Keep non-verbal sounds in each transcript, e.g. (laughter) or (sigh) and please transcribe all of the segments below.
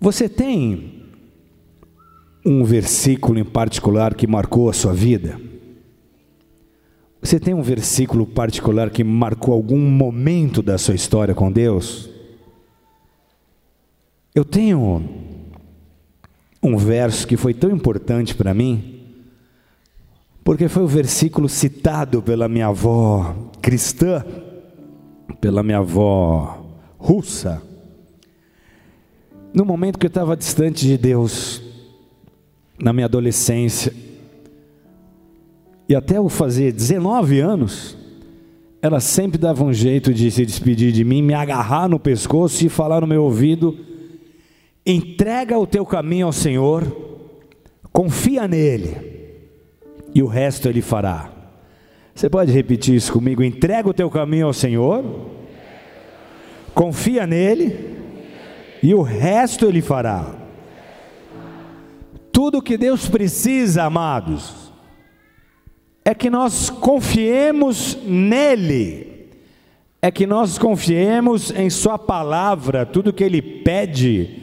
Você tem um versículo em particular que marcou a sua vida? Você tem um versículo particular que marcou algum momento da sua história com Deus? Eu tenho um verso que foi tão importante para mim, porque foi o versículo citado pela minha avó cristã, pela minha avó russa, no momento que eu estava distante de Deus, na minha adolescência, e até eu fazer 19 anos, ela sempre dava um jeito de se despedir de mim, me agarrar no pescoço e falar no meu ouvido: entrega o teu caminho ao Senhor, confia nele, e o resto ele fará. Você pode repetir isso comigo? Entrega o teu caminho ao Senhor, confia nele, e o resto ele fará. Tudo que Deus precisa, amados, é que nós confiemos nele, é que nós confiemos em Sua palavra, tudo que Ele pede,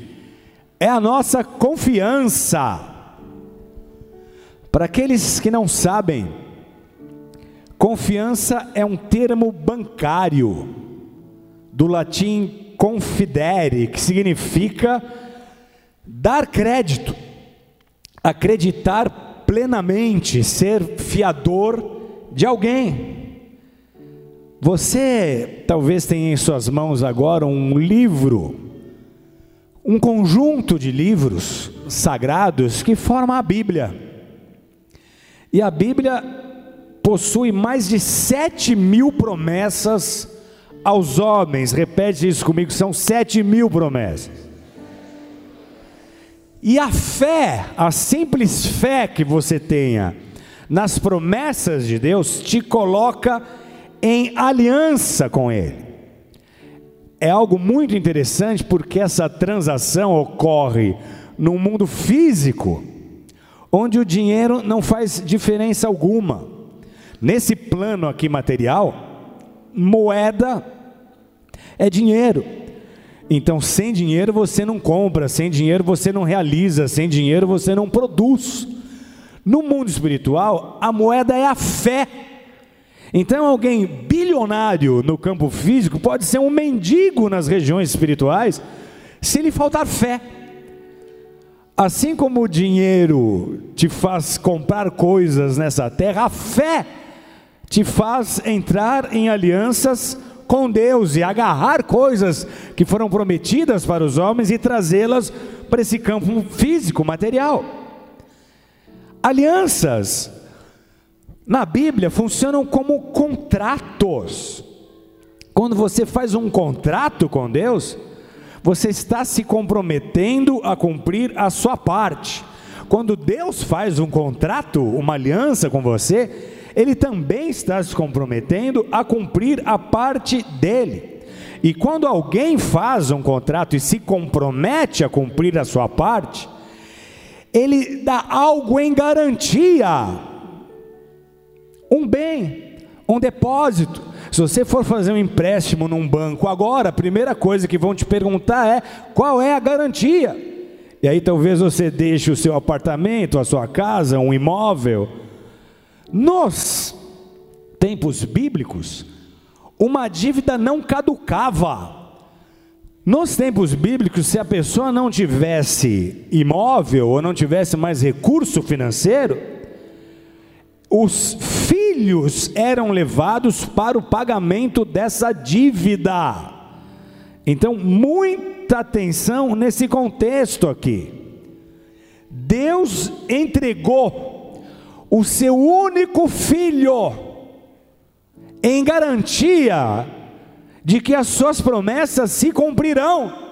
é a nossa confiança. Para aqueles que não sabem, confiança é um termo bancário, do latim confidere, que significa dar crédito, acreditar plenamente, ser fiador de alguém. Você talvez tenha em suas mãos agora um livro, um conjunto de livros sagrados que forma a Bíblia. E a Bíblia possui mais de sete mil promessas aos homens, repete isso comigo, são sete mil promessas. E a fé, a simples fé que você tenha nas promessas de Deus, te coloca em aliança com Ele. É algo muito interessante porque essa transação ocorre no mundo físico, onde o dinheiro não faz diferença alguma. Nesse plano aqui material, moeda é dinheiro. Então, sem dinheiro você não compra, sem dinheiro você não realiza, sem dinheiro você não produz. No mundo espiritual, a moeda é a fé. Então, alguém bilionário no campo físico pode ser um mendigo nas regiões espirituais se lhe faltar fé. Assim como o dinheiro te faz comprar coisas nessa terra, a fé te faz entrar em alianças com Deus e agarrar coisas que foram prometidas para os homens e trazê-las para esse campo físico, material. Alianças na Bíblia funcionam como contratos. Quando você faz um contrato com Deus, você está se comprometendo a cumprir a sua parte. Quando Deus faz um contrato, uma aliança com você, ele também está se comprometendo a cumprir a parte dele. E quando alguém faz um contrato e se compromete a cumprir a sua parte, ele dá algo em garantia, um bem, um depósito. Se você for fazer um empréstimo num banco agora, a primeira coisa que vão te perguntar é qual é a garantia. E aí talvez você deixe o seu apartamento, a sua casa, um imóvel, nos tempos bíblicos, uma dívida não caducava. Nos tempos bíblicos, se a pessoa não tivesse imóvel ou não tivesse mais recurso financeiro, os filhos eram levados para o pagamento dessa dívida. Então, muita atenção nesse contexto aqui. Deus entregou o seu único filho, em garantia de que as suas promessas se cumprirão.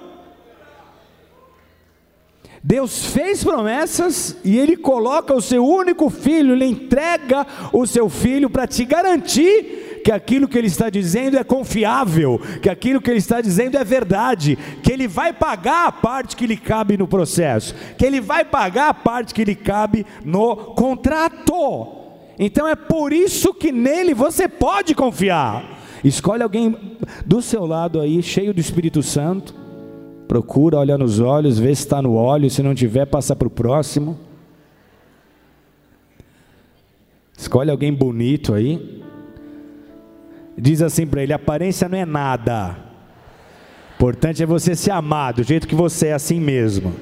Deus fez promessas e Ele coloca o seu único filho, Ele entrega o seu filho para te garantir que aquilo que ele está dizendo é confiável, que aquilo que ele está dizendo é verdade, que ele vai pagar a parte que lhe cabe no processo, que ele vai pagar a parte que lhe cabe no contrato. Então é por isso que nele você pode confiar. Escolhe alguém do seu lado aí, cheio do Espírito Santo, procura, olha nos olhos, vê se está no óleo, se não tiver, passa para o próximo. Escolhe alguém bonito aí. Diz assim para ele: aparência não é nada. Importante é você se amar do jeito que você é assim mesmo.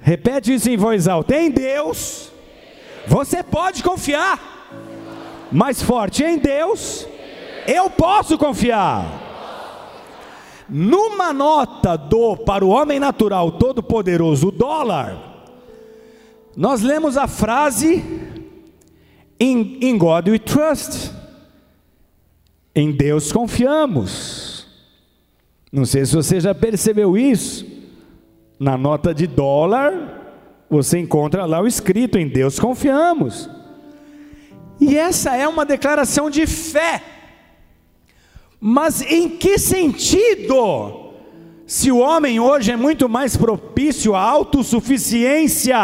Repete isso em voz alta. Em Deus, você pode confiar. Mais forte, em Deus, eu posso confiar. Numa nota do para o homem natural todo-poderoso, o dólar, nós lemos a frase In, in God we trust. Em Deus confiamos. Não sei se você já percebeu isso. Na nota de dólar, você encontra lá o escrito: Em Deus confiamos. E essa é uma declaração de fé. Mas em que sentido? Se o homem hoje é muito mais propício à autossuficiência,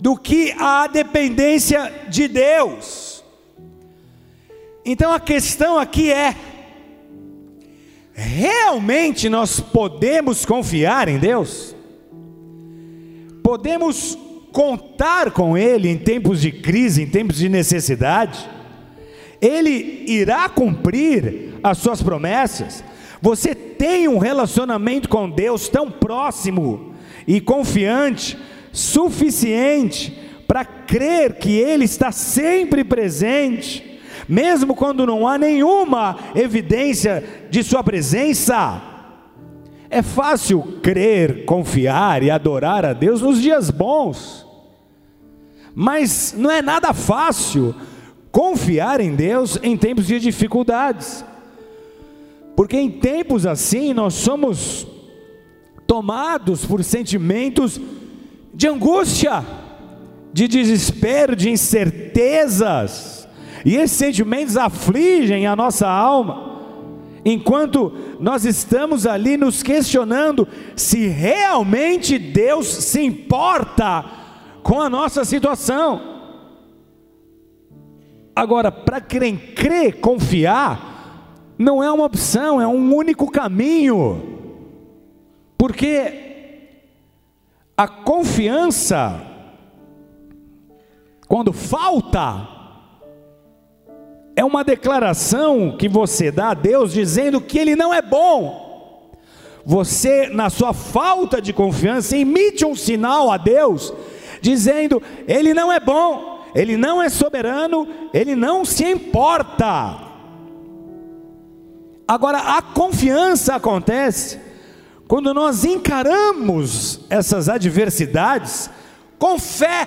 do que a dependência de Deus. Então a questão aqui é: realmente nós podemos confiar em Deus? Podemos contar com Ele em tempos de crise, em tempos de necessidade? Ele irá cumprir as suas promessas? Você tem um relacionamento com Deus tão próximo e confiante suficiente para crer que Ele está sempre presente, mesmo quando não há nenhuma evidência de Sua presença. É fácil crer, confiar e adorar a Deus nos dias bons, mas não é nada fácil confiar em Deus em tempos de dificuldades, porque em tempos assim nós somos tomados por sentimentos de angústia, de desespero, de incertezas, e esses sentimentos afligem a nossa alma, enquanto nós estamos ali nos questionando se realmente Deus se importa com a nossa situação. Agora, para quem crê, confiar, não é uma opção, é um único caminho, porque a confiança, quando falta, é uma declaração que você dá a Deus dizendo que Ele não é bom. Você, na sua falta de confiança, emite um sinal a Deus, dizendo: Ele não é bom, Ele não é soberano, Ele não se importa. Agora, a confiança acontece quando nós encaramos essas adversidades com fé,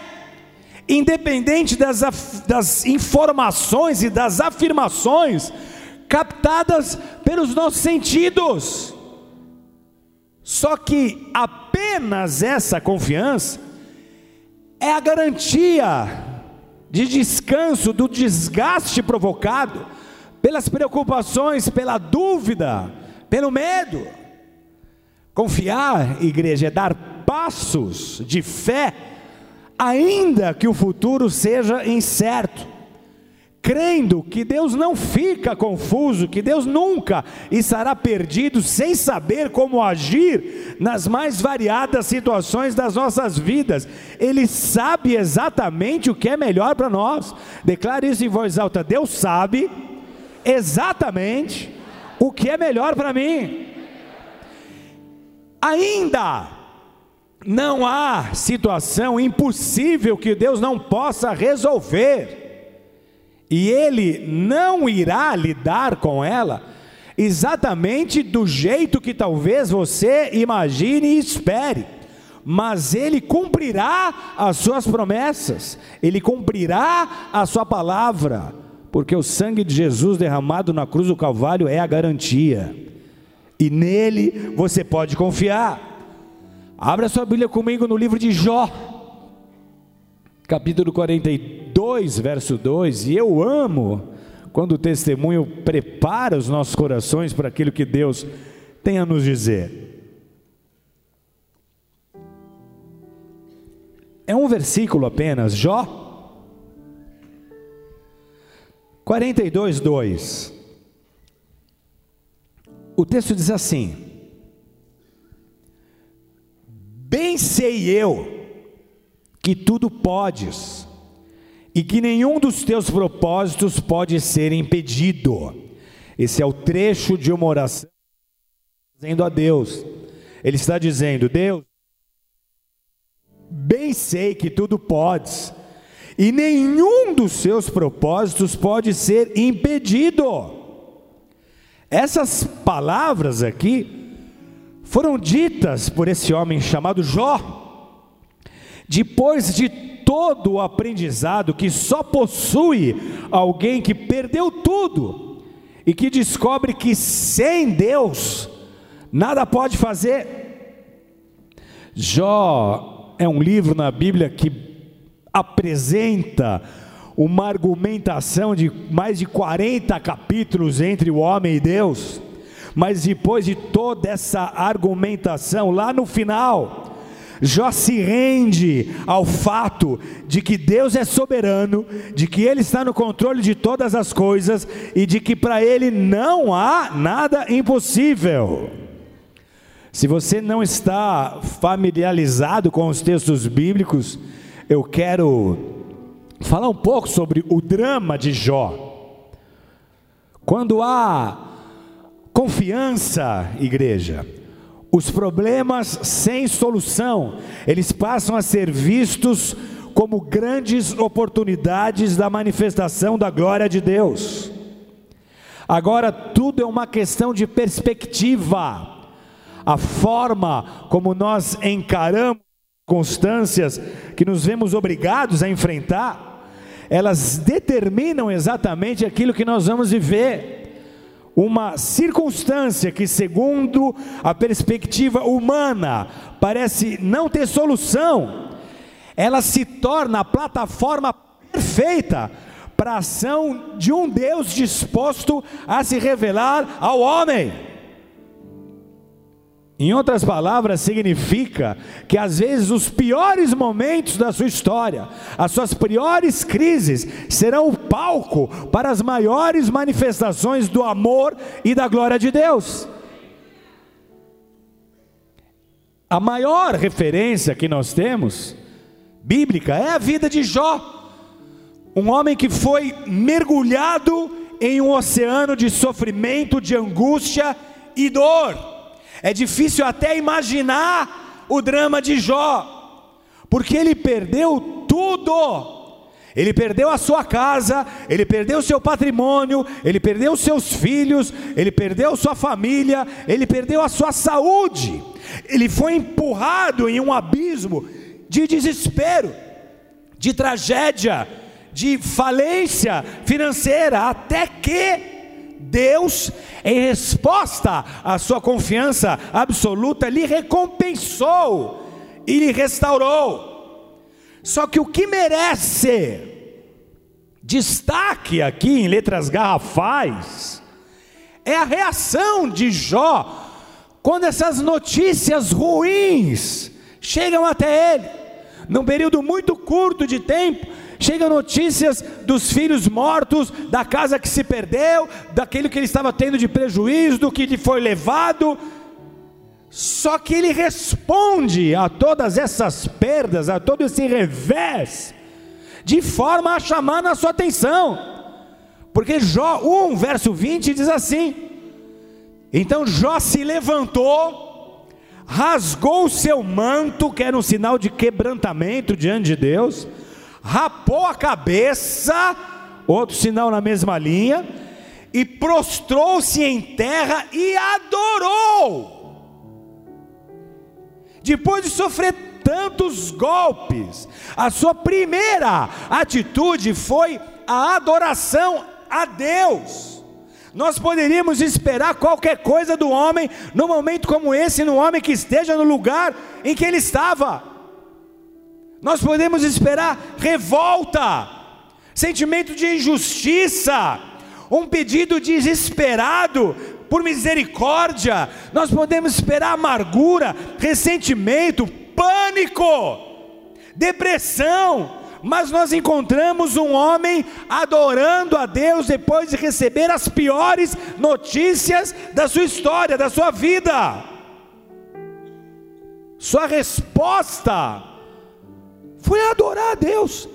independente das, das informações e das afirmações captadas pelos nossos sentidos. Só que apenas essa confiança é a garantia de descanso do desgaste provocado pelas preocupações, pela dúvida, pelo medo. Confiar, igreja, é dar passos de fé, ainda que o futuro seja incerto, crendo que Deus não fica confuso, que Deus nunca estará perdido sem saber como agir nas mais variadas situações das nossas vidas. Ele sabe exatamente o que é melhor para nós. Declare isso em voz alta: Deus sabe exatamente o que é melhor para mim. Ainda não há situação impossível que Deus não possa resolver, e Ele não irá lidar com ela exatamente do jeito que talvez você imagine e espere, mas Ele cumprirá as suas promessas, Ele cumprirá a sua palavra, porque o sangue de Jesus derramado na cruz do Calvário é a garantia e nele você pode confiar. Abra sua Bíblia comigo no livro de Jó, capítulo 42, verso 2. E eu amo quando o testemunho prepara os nossos corações para aquilo que Deus tem a nos dizer. É um versículo apenas, Jó 42, 2. O texto diz assim: Bem sei eu que tudo podes, e que nenhum dos teus propósitos pode ser impedido. Esse é o trecho de uma oração dizendo a Deus. Ele está dizendo: Deus, bem sei que tudo podes, e nenhum dos seus propósitos pode ser impedido. Essas palavras aqui foram ditas por esse homem chamado Jó, depois de todo o aprendizado que só possui alguém que perdeu tudo e que descobre que sem Deus nada pode fazer. Jó é um livro na Bíblia que apresenta uma argumentação de mais de 40 capítulos entre o homem e Deus, mas depois de toda essa argumentação, lá no final, Jó se rende ao fato de que Deus é soberano, de que Ele está no controle de todas as coisas e de que para Ele não há nada impossível. Se você não está familiarizado com os textos bíblicos, eu quero falar um pouco sobre o drama de Jó. Quando há confiança, igreja, os problemas sem solução, eles passam a ser vistos como grandes oportunidades da manifestação da glória de Deus. Agora, tudo é uma questão de perspectiva. A forma como nós encaramos constâncias que nos vemos obrigados a enfrentar, elas determinam exatamente aquilo que nós vamos viver. Uma circunstância que, segundo a perspectiva humana, parece não ter solução, ela se torna a plataforma perfeita para a ação de um Deus disposto a se revelar ao homem. Em outras palavras, significa que às vezes os piores momentos da sua história, as suas piores crises, serão o palco para as maiores manifestações do amor e da glória de Deus. A maior referência que nós temos, bíblica, é a vida de Jó, um homem que foi mergulhado em um oceano de sofrimento, de angústia e dor é difícil até imaginar o drama de Jó, porque ele perdeu tudo. Ele perdeu a sua casa, ele perdeu o seu patrimônio, ele perdeu os seus filhos, ele perdeu sua família, ele perdeu a sua saúde. Ele foi empurrado em um abismo de desespero, de tragédia, de falência financeira, até que Deus, em resposta à sua confiança absoluta, lhe recompensou e lhe restaurou. Só que o que merece destaque aqui em letras garrafais é a reação de Jó quando essas notícias ruins chegam até ele. Num período muito curto de tempo, Chegam notícias dos filhos mortos, da casa que se perdeu, daquilo que ele estava tendo de prejuízo, do que lhe foi levado. Só que ele responde a todas essas perdas, a todo esse revés, de forma a chamar na sua atenção. Porque Jó 1, verso 20 diz assim: Então Jó se levantou, rasgou o seu manto, que era um sinal de quebrantamento diante de Deus, rapou a cabeça, outro sinal na mesma linha, e prostrou-se em terra e adorou. Depois de sofrer tantos golpes, a sua primeira atitude foi a adoração a Deus. Nós poderíamos esperar qualquer coisa do homem num momento como esse, no homem que esteja no lugar em que ele estava. Nós podemos esperar revolta, sentimento de injustiça, um pedido desesperado por misericórdia. Nós podemos esperar amargura, ressentimento, pânico, depressão, mas nós encontramos um homem adorando a Deus depois de receber as piores notícias da sua história, da sua vida. Sua resposta foi adorar a Deus.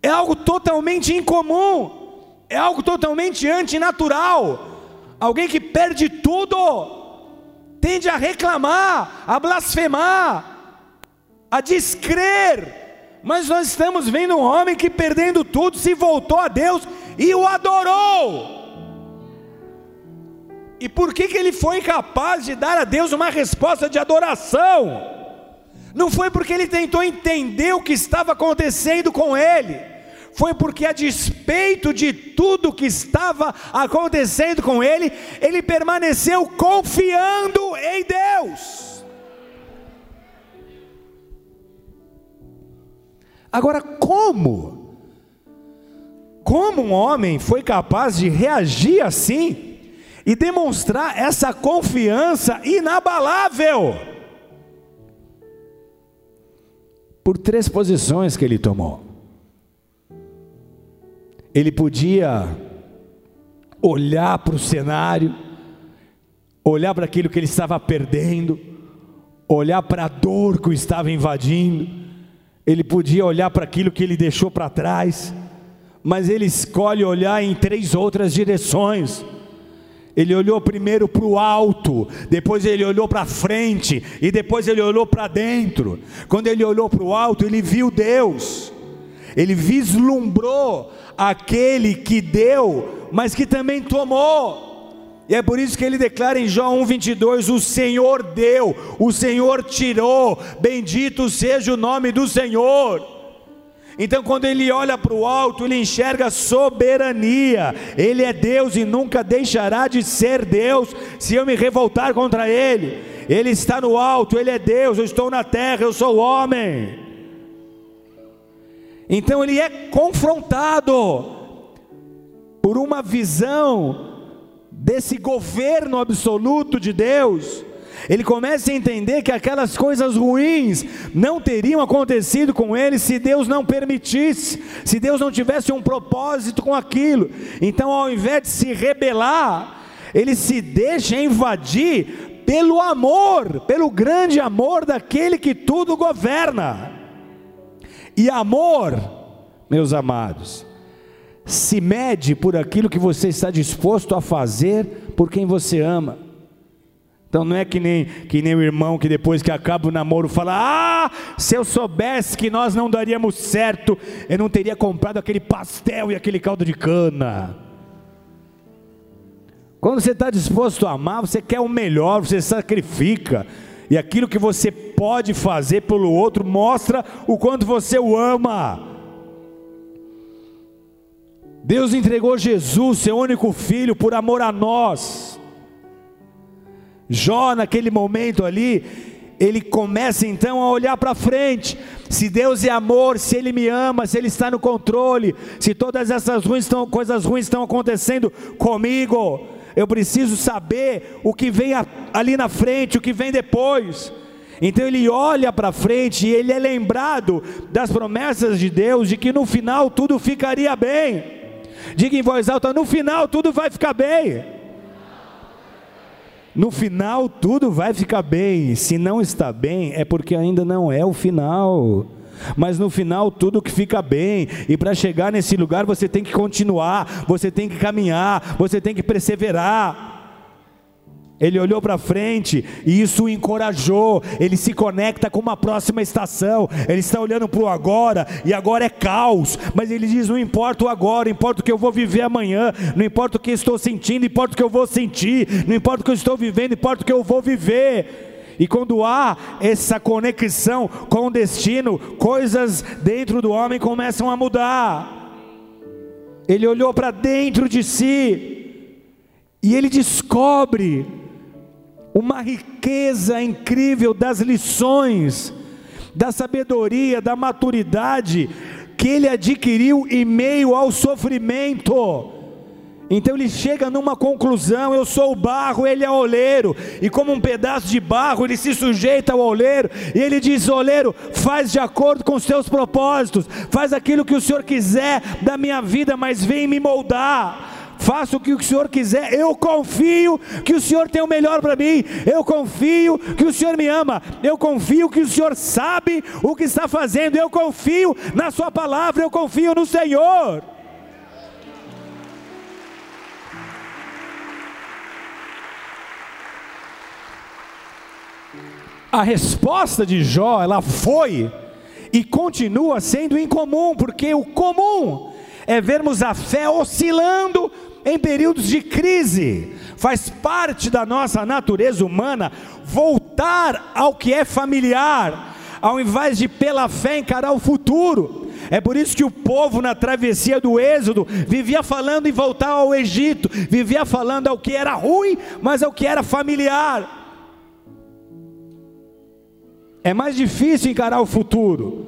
É algo totalmente incomum, é algo totalmente antinatural. Alguém que perde tudo, tende a reclamar, a blasfemar, a descrer. Mas nós estamos vendo um homem que, perdendo tudo, se voltou a Deus e o adorou. E por que, que ele foi capaz de dar a Deus uma resposta de adoração? Não foi porque ele tentou entender o que estava acontecendo com ele, foi porque, a despeito de tudo que estava acontecendo com ele, ele permaneceu confiando em Deus. Agora, como? Como um homem foi capaz de reagir assim e demonstrar essa confiança inabalável? Por três posições que ele tomou. Ele podia olhar para o cenário, olhar para aquilo que ele estava perdendo, olhar para a dor que o estava invadindo, ele podia olhar para aquilo que ele deixou para trás, mas ele escolhe olhar em três outras direções. Ele olhou primeiro para o alto, depois ele olhou para frente e depois ele olhou para dentro. Quando ele olhou para o alto, ele viu Deus. Ele vislumbrou aquele que deu, mas que também tomou. E é por isso que ele declara em João 1:22: O Senhor deu, o Senhor tirou, bendito seja o nome do Senhor. Então, quando ele olha para o alto, ele enxerga soberania. Ele é Deus e nunca deixará de ser Deus se eu me revoltar contra ele. Ele está no alto, ele é Deus, eu estou na terra, eu sou homem. Então ele é confrontado por uma visão desse governo absoluto de Deus ele começa a entender que aquelas coisas ruins não teriam acontecido com ele se Deus não permitisse, se Deus não tivesse um propósito com aquilo. Então, ao invés de se rebelar, ele se deixa invadir pelo amor, pelo grande amor daquele que tudo governa. E amor, meus amados, se mede por aquilo que você está disposto a fazer por quem você ama. Então não é que nem, que nem o irmão que depois que acaba o namoro fala: Ah, se eu soubesse que nós não daríamos certo, eu não teria comprado aquele pastel e aquele caldo de cana. Quando você está disposto a amar, você quer o melhor, você sacrifica, e aquilo que você pode fazer pelo outro mostra o quanto você o ama. Deus entregou Jesus, seu único filho, por amor a nós. Jó, naquele momento ali, ele começa então a olhar para frente. Se Deus é amor, se Ele me ama, se Ele está no controle, se todas essas ruins estão, coisas ruins estão acontecendo comigo, eu preciso saber o que vem ali na frente, o que vem depois. Então ele olha para frente e ele é lembrado das promessas de Deus de que no final tudo ficaria bem. Diga em voz alta: no final tudo vai ficar bem. No final tudo vai ficar bem. Se não está bem, é porque ainda não é o final. Mas no final tudo que fica bem, e para chegar nesse lugar você tem que continuar, você tem que caminhar, você tem que perseverar. Ele olhou para frente e isso o encorajou. Ele se conecta com uma próxima estação. Ele está olhando para o agora e agora é caos. Mas ele diz: Não importa o agora, importa o que eu vou viver amanhã. Não importa o que estou sentindo, importa o que eu vou sentir. Não importa o que eu estou vivendo, importa o que eu vou viver. E quando há essa conexão com o destino, coisas dentro do homem começam a mudar. Ele olhou para dentro de si e ele descobre uma riqueza incrível das lições, da sabedoria, da maturidade que ele adquiriu em meio ao sofrimento. Então ele chega numa conclusão: eu sou o barro, ele é o oleiro, e como um pedaço de barro, ele se sujeita ao oleiro, e ele diz: oleiro, faz de acordo com os teus propósitos, faz aquilo que o Senhor quiser da minha vida, mas vem me moldar faça o que o Senhor quiser, eu confio que o Senhor tem o melhor para mim, eu confio que o Senhor me ama, eu confio que o Senhor sabe o que está fazendo, eu confio na Sua palavra, eu confio no Senhor. A resposta de Jó, ela foi e continua sendo incomum, porque o comum é vermos a fé oscilando em períodos de crise. Faz parte da nossa natureza humana voltar ao que é familiar, ao invés de pela fé encarar o futuro. É por isso que o povo na travessia do Êxodo vivia falando em voltar ao Egito, vivia falando ao que era ruim, mas ao que era familiar. É mais difícil encarar o futuro.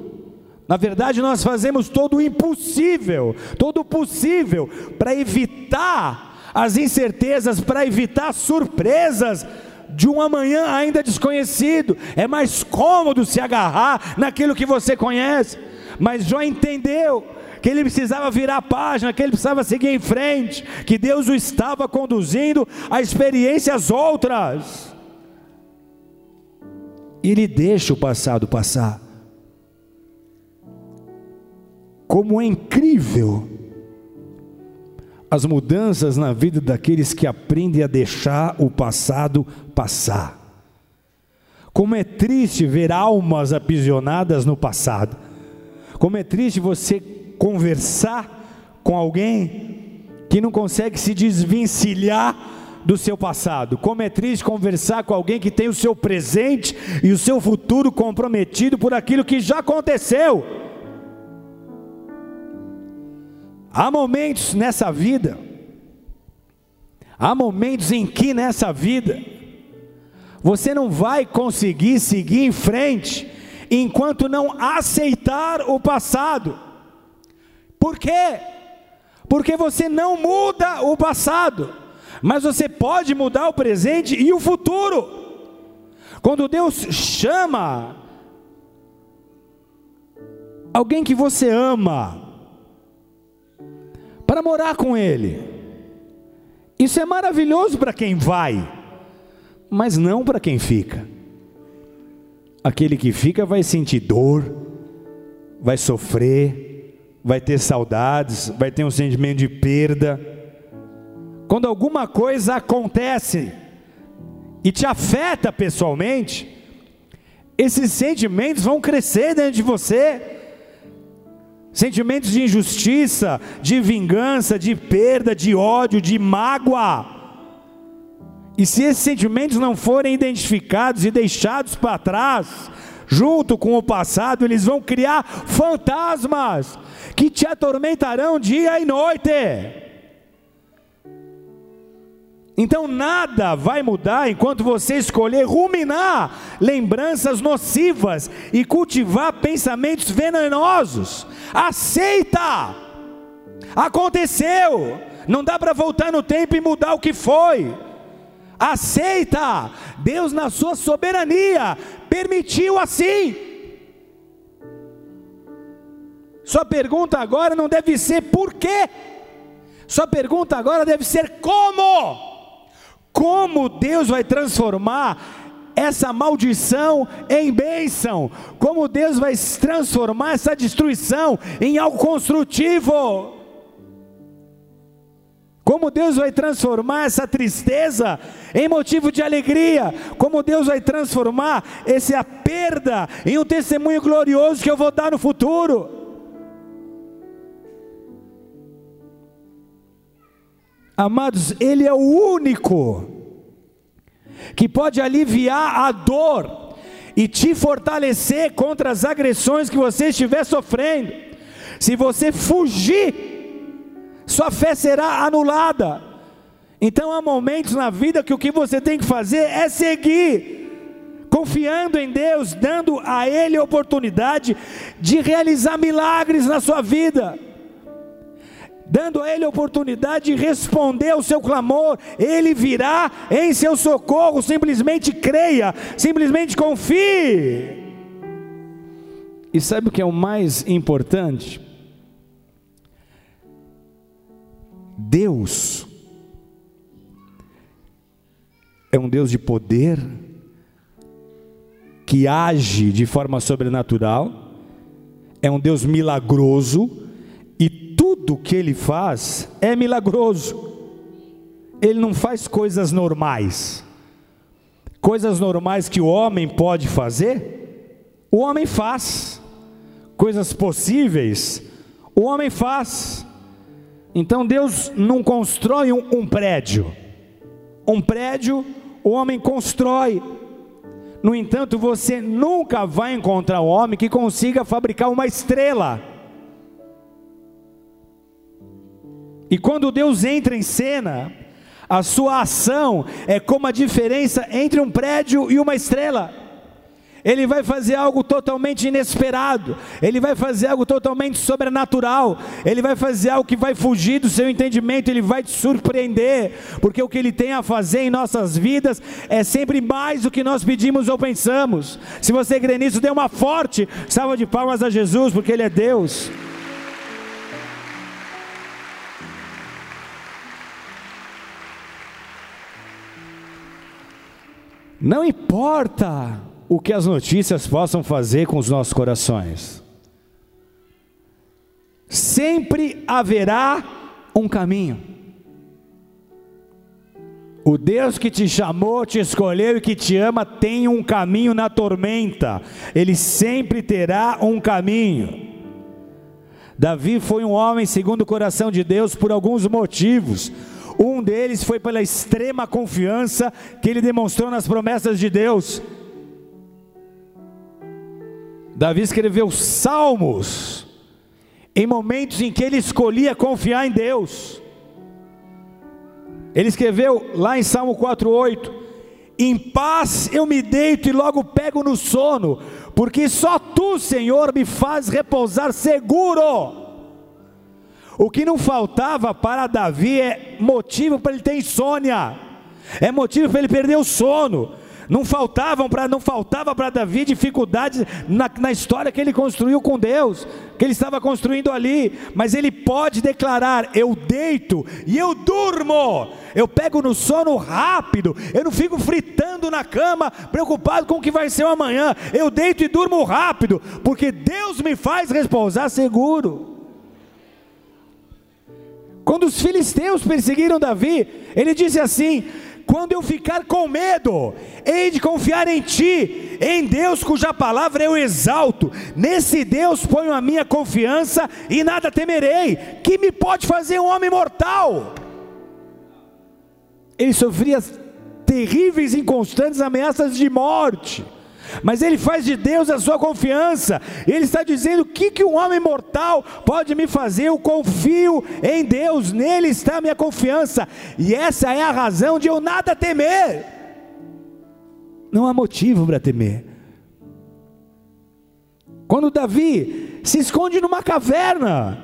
Na verdade, nós fazemos todo o impossível, todo o possível para evitar as incertezas, para evitar surpresas de um amanhã ainda desconhecido. É mais cômodo se agarrar naquilo que você conhece. Mas Jó entendeu que ele precisava virar a página, que ele precisava seguir em frente, que Deus o estava conduzindo a experiências outras e ele deixa o passado passar. Como é incrível as mudanças na vida daqueles que aprendem a deixar o passado passar. Como é triste ver almas aprisionadas no passado. Como é triste você conversar com alguém que não consegue se desvencilhar do seu passado. Como é triste conversar com alguém que tem o seu presente e o seu futuro comprometido por aquilo que já aconteceu. Há momentos nessa vida, há momentos em que nessa vida, você não vai conseguir seguir em frente enquanto não aceitar o passado. Por quê? Porque você não muda o passado mas você pode mudar o presente e o futuro. Quando Deus chama alguém que você ama para morar com Ele, isso é maravilhoso para quem vai, mas não para quem fica. Aquele que fica vai sentir dor, vai sofrer, vai ter saudades, vai ter um sentimento de perda quando alguma coisa acontece e te afeta pessoalmente, esses sentimentos vão crescer dentro de você. Sentimentos de injustiça, de vingança, de perda, de ódio, de mágoa. E se esses sentimentos não forem identificados e deixados para trás, junto com o passado, eles vão criar fantasmas que te atormentarão dia e noite. Então nada vai mudar enquanto você escolher ruminar lembranças nocivas e cultivar pensamentos venenosos. Aceita! Aconteceu! Não dá para voltar no tempo e mudar o que foi. Aceita! Deus, na sua soberania, permitiu assim. Sua pergunta agora não deve ser por quê. Sua pergunta agora deve ser como como Deus vai transformar essa maldição em bênção, como Deus vai transformar essa destruição em algo construtivo. Como Deus vai transformar essa tristeza em motivo de alegria, como Deus vai transformar essa perda em um testemunho glorioso que eu vou dar no futuro. Amados, Ele é o único que pode aliviar a dor e te fortalecer contra as agressões que você estiver sofrendo. Se você fugir, sua fé será anulada. Então há momentos na vida que o que você tem que fazer é seguir, confiando em Deus, dando a Ele a oportunidade de realizar milagres na sua vida. Dando a ele a oportunidade de responder ao seu clamor, ele virá em seu socorro. Simplesmente creia, simplesmente confie. E sabe o que é o mais importante? Deus é um Deus de poder, que age de forma sobrenatural, é um Deus milagroso, tudo que ele faz é milagroso. Ele não faz coisas normais. Coisas normais que o homem pode fazer, o homem faz. Coisas possíveis, o homem faz. Então Deus não constrói um, um prédio. Um prédio o homem constrói. No entanto, você nunca vai encontrar um homem que consiga fabricar uma estrela. E quando Deus entra em cena, a sua ação é como a diferença entre um prédio e uma estrela. Ele vai fazer algo totalmente inesperado, ele vai fazer algo totalmente sobrenatural, ele vai fazer algo que vai fugir do seu entendimento, ele vai te surpreender, porque o que ele tem a fazer em nossas vidas é sempre mais do que nós pedimos ou pensamos. Se você crê nisso, dê uma forte salva de palmas a Jesus, porque ele é Deus. Não importa o que as notícias possam fazer com os nossos corações. Sempre haverá um caminho. O Deus que te chamou, te escolheu e que te ama tem um caminho na tormenta. Ele sempre terá um caminho. Davi foi um homem segundo o coração de Deus por alguns motivos. Um deles foi pela extrema confiança que ele demonstrou nas promessas de Deus. Davi escreveu salmos em momentos em que ele escolhia confiar em Deus. Ele escreveu lá em Salmo 4:8: Em paz eu me deito e logo pego no sono, porque só tu, Senhor, me faz repousar seguro. O que não faltava para Davi é motivo para ele ter insônia, é motivo para ele perder o sono. Não faltavam para não faltava para Davi dificuldades na, na história que ele construiu com Deus, que ele estava construindo ali, mas ele pode declarar: eu deito e eu durmo, eu pego no sono rápido, eu não fico fritando na cama, preocupado com o que vai ser amanhã, eu deito e durmo rápido, porque Deus me faz repousar seguro. Quando os filisteus perseguiram Davi, ele disse assim: quando eu ficar com medo, hei de confiar em Ti, em Deus cuja palavra eu exalto. Nesse Deus ponho a minha confiança e nada temerei. Que me pode fazer um homem mortal? Ele sofria terríveis e inconstantes ameaças de morte mas ele faz de Deus a sua confiança. Ele está dizendo: o que, que um homem mortal pode me fazer? Eu confio em Deus, nele está a minha confiança, e essa é a razão de eu nada temer. Não há motivo para temer. Quando Davi se esconde numa caverna,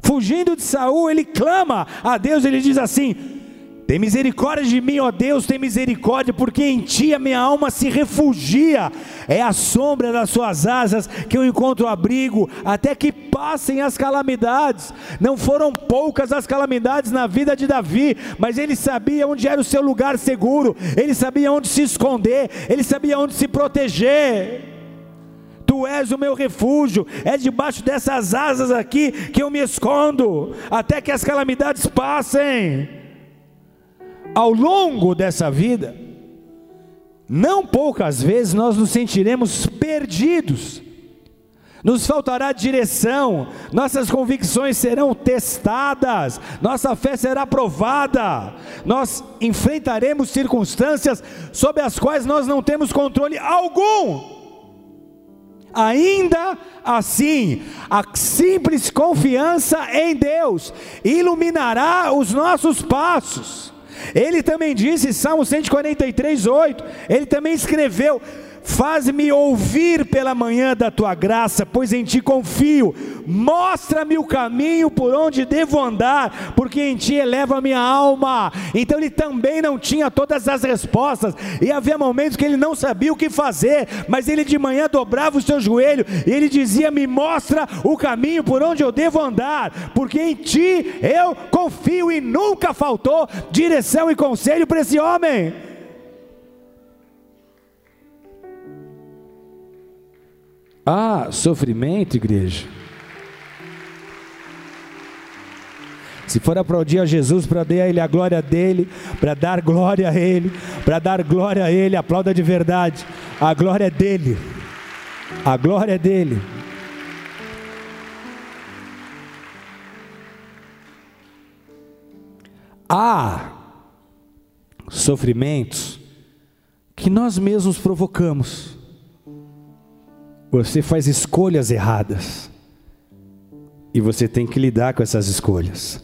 fugindo de Saul, ele clama a Deus, ele diz assim: tem misericórdia de mim, ó Deus, tem misericórdia, porque em ti a minha alma se refugia. É a sombra das suas asas que eu encontro abrigo, até que passem as calamidades. Não foram poucas as calamidades na vida de Davi, mas ele sabia onde era o seu lugar seguro, ele sabia onde se esconder, ele sabia onde se proteger. Tu és o meu refúgio, é debaixo dessas asas aqui que eu me escondo, até que as calamidades passem ao longo dessa vida, não poucas vezes nós nos sentiremos perdidos, nos faltará direção, nossas convicções serão testadas, nossa fé será provada, nós enfrentaremos circunstâncias sobre as quais nós não temos controle algum. Ainda assim, a simples confiança em Deus iluminará os nossos passos. Ele também disse, Salmo 143, 8, ele também escreveu: Faz-me ouvir pela manhã da tua graça, pois em ti confio. Mostra-me o caminho por onde devo andar, porque em ti eleva a minha alma. Então ele também não tinha todas as respostas, e havia momentos que ele não sabia o que fazer, mas ele de manhã dobrava o seu joelho e ele dizia: Me mostra o caminho por onde eu devo andar, porque em ti eu confio, e nunca faltou direção e conselho para esse homem. Ah, sofrimento, igreja. Se for aplaudir a Jesus para dar a Ele a glória dele, para dar glória a Ele, para dar glória a Ele, aplauda de verdade. A glória é dele. A glória é dele. Há sofrimentos que nós mesmos provocamos. Você faz escolhas erradas. E você tem que lidar com essas escolhas.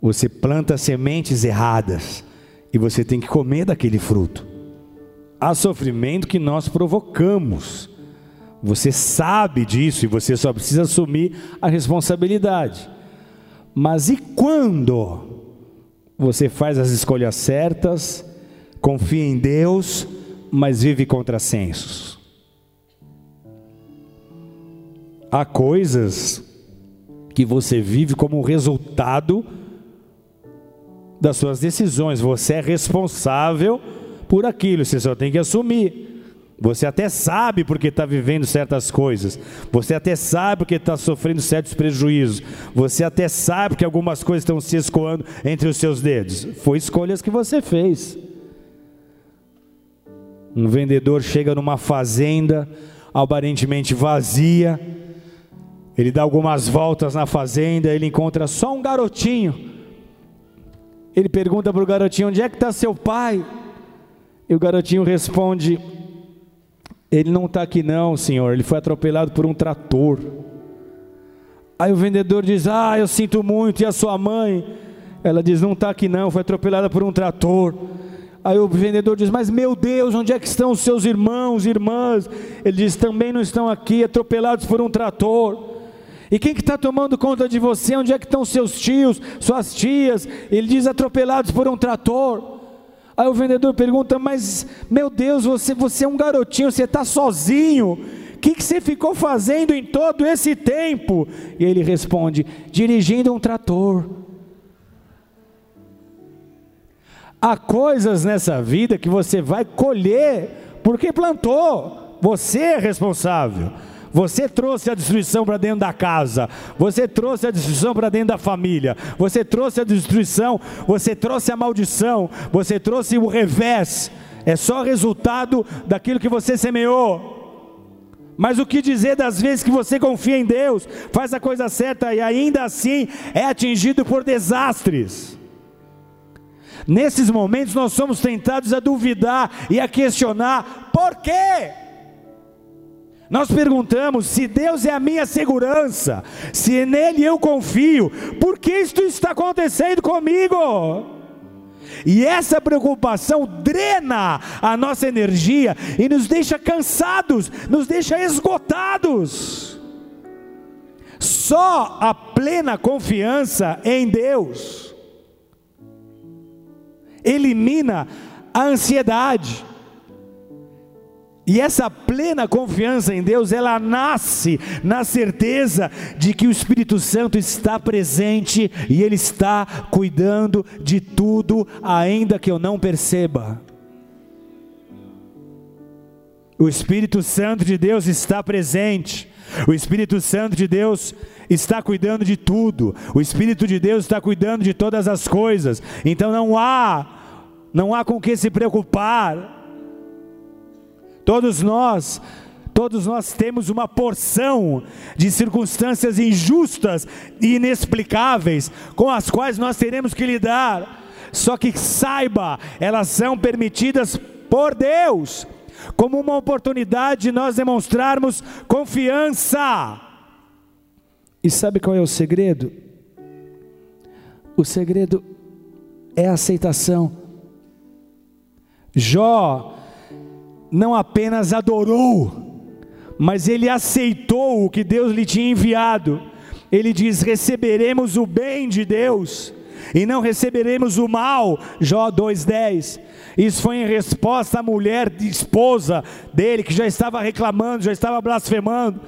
Você planta sementes erradas. E você tem que comer daquele fruto. Há sofrimento que nós provocamos. Você sabe disso e você só precisa assumir a responsabilidade. Mas e quando você faz as escolhas certas, confia em Deus, mas vive contrassensos? Há coisas que você vive como resultado das suas decisões. Você é responsável por aquilo, você só tem que assumir. Você até sabe porque está vivendo certas coisas. Você até sabe porque está sofrendo certos prejuízos. Você até sabe que algumas coisas estão se escoando entre os seus dedos. Foi escolhas que você fez. Um vendedor chega numa fazenda aparentemente vazia ele dá algumas voltas na fazenda, ele encontra só um garotinho. Ele pergunta para o garotinho: Onde é que está seu pai? E o garotinho responde: Ele não está aqui, não, senhor. Ele foi atropelado por um trator. Aí o vendedor diz: Ah, eu sinto muito. E a sua mãe? Ela diz: Não está aqui, não. Foi atropelada por um trator. Aí o vendedor diz: Mas meu Deus, onde é que estão os seus irmãos, irmãs? Ele diz: Também não estão aqui, atropelados por um trator. E quem que está tomando conta de você? Onde é que estão seus tios, suas tias? Ele diz atropelados por um trator. Aí o vendedor pergunta: Mas meu Deus, você, você é um garotinho, você está sozinho. O que, que você ficou fazendo em todo esse tempo? E ele responde: Dirigindo um trator. Há coisas nessa vida que você vai colher porque plantou. Você é responsável. Você trouxe a destruição para dentro da casa, você trouxe a destruição para dentro da família, você trouxe a destruição, você trouxe a maldição, você trouxe o revés. É só resultado daquilo que você semeou. Mas o que dizer das vezes que você confia em Deus, faz a coisa certa e ainda assim é atingido por desastres? Nesses momentos nós somos tentados a duvidar e a questionar: por quê? Nós perguntamos se Deus é a minha segurança, se nele eu confio, por que isto está acontecendo comigo? E essa preocupação drena a nossa energia e nos deixa cansados, nos deixa esgotados. Só a plena confiança em Deus elimina a ansiedade. E essa plena confiança em Deus, ela nasce na certeza de que o Espírito Santo está presente e Ele está cuidando de tudo, ainda que eu não perceba. O Espírito Santo de Deus está presente. O Espírito Santo de Deus está cuidando de tudo. O Espírito de Deus está cuidando de todas as coisas. Então não há não há com que se preocupar. Todos nós, todos nós temos uma porção de circunstâncias injustas e inexplicáveis com as quais nós teremos que lidar. Só que saiba, elas são permitidas por Deus, como uma oportunidade de nós demonstrarmos confiança. E sabe qual é o segredo? O segredo é a aceitação. Jó não apenas adorou, mas ele aceitou o que Deus lhe tinha enviado. Ele diz: receberemos o bem de Deus e não receberemos o mal. Jó 2:10. Isso foi em resposta à mulher esposa dele que já estava reclamando, já estava blasfemando.